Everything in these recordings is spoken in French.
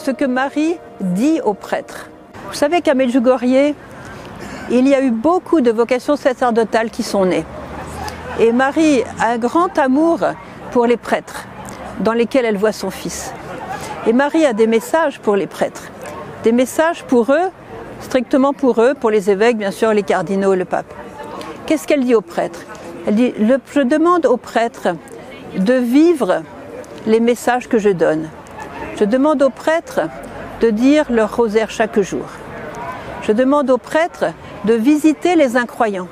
ce que Marie dit aux prêtres. Vous savez qu'à Medjugorje, il y a eu beaucoup de vocations sacerdotales qui sont nées. Et Marie a un grand amour pour les prêtres, dans lesquels elle voit son fils. Et Marie a des messages pour les prêtres, des messages pour eux, strictement pour eux, pour les évêques, bien sûr, les cardinaux, le pape. Qu'est-ce qu'elle dit aux prêtres Elle dit, je demande aux prêtres de vivre les messages que je donne. Je demande aux prêtres de dire leur rosaire chaque jour. Je demande aux prêtres de visiter les incroyants.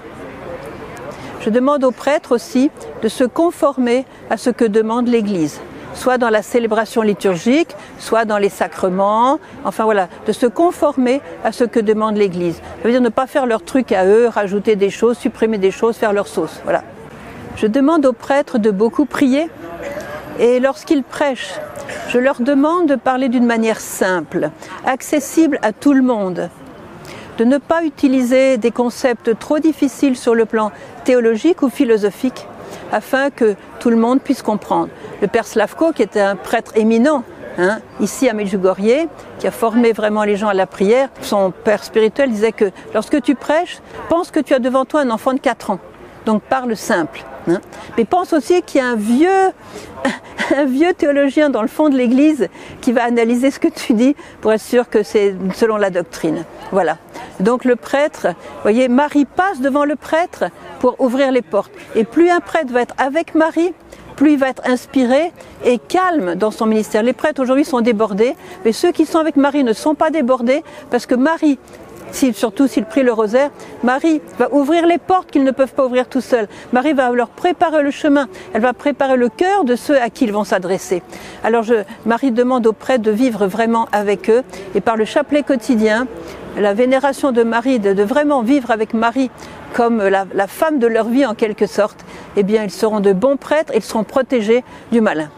Je demande aux prêtres aussi de se conformer à ce que demande l'Église, soit dans la célébration liturgique, soit dans les sacrements, enfin voilà, de se conformer à ce que demande l'Église. Ça veut dire ne pas faire leur truc à eux, rajouter des choses, supprimer des choses, faire leur sauce. Voilà. Je demande aux prêtres de beaucoup prier et lorsqu'ils prêchent, je leur demande de parler d'une manière simple, accessible à tout le monde, de ne pas utiliser des concepts trop difficiles sur le plan théologique ou philosophique, afin que tout le monde puisse comprendre. Le père Slavko, qui était un prêtre éminent, hein, ici à Medjugorje, qui a formé vraiment les gens à la prière, son père spirituel disait que lorsque tu prêches, pense que tu as devant toi un enfant de 4 ans. Donc parle simple. Hein. Mais pense aussi qu'il y a un vieux, un vieux théologien dans le fond de l'Église qui va analyser ce que tu dis pour être sûr que c'est selon la doctrine. Voilà. Donc le prêtre, vous voyez, Marie passe devant le prêtre pour ouvrir les portes. Et plus un prêtre va être avec Marie, plus il va être inspiré et calme dans son ministère. Les prêtres aujourd'hui sont débordés, mais ceux qui sont avec Marie ne sont pas débordés parce que Marie surtout s'il prie le rosaire, Marie va ouvrir les portes qu'ils ne peuvent pas ouvrir tout seuls. Marie va leur préparer le chemin, elle va préparer le cœur de ceux à qui ils vont s'adresser. Alors je, Marie demande aux prêtres de vivre vraiment avec eux et par le chapelet quotidien, la vénération de Marie, de, vraiment vivre avec Marie comme la, la femme de leur vie en quelque sorte, eh bien ils seront de bons prêtres, ils seront protégés du malin.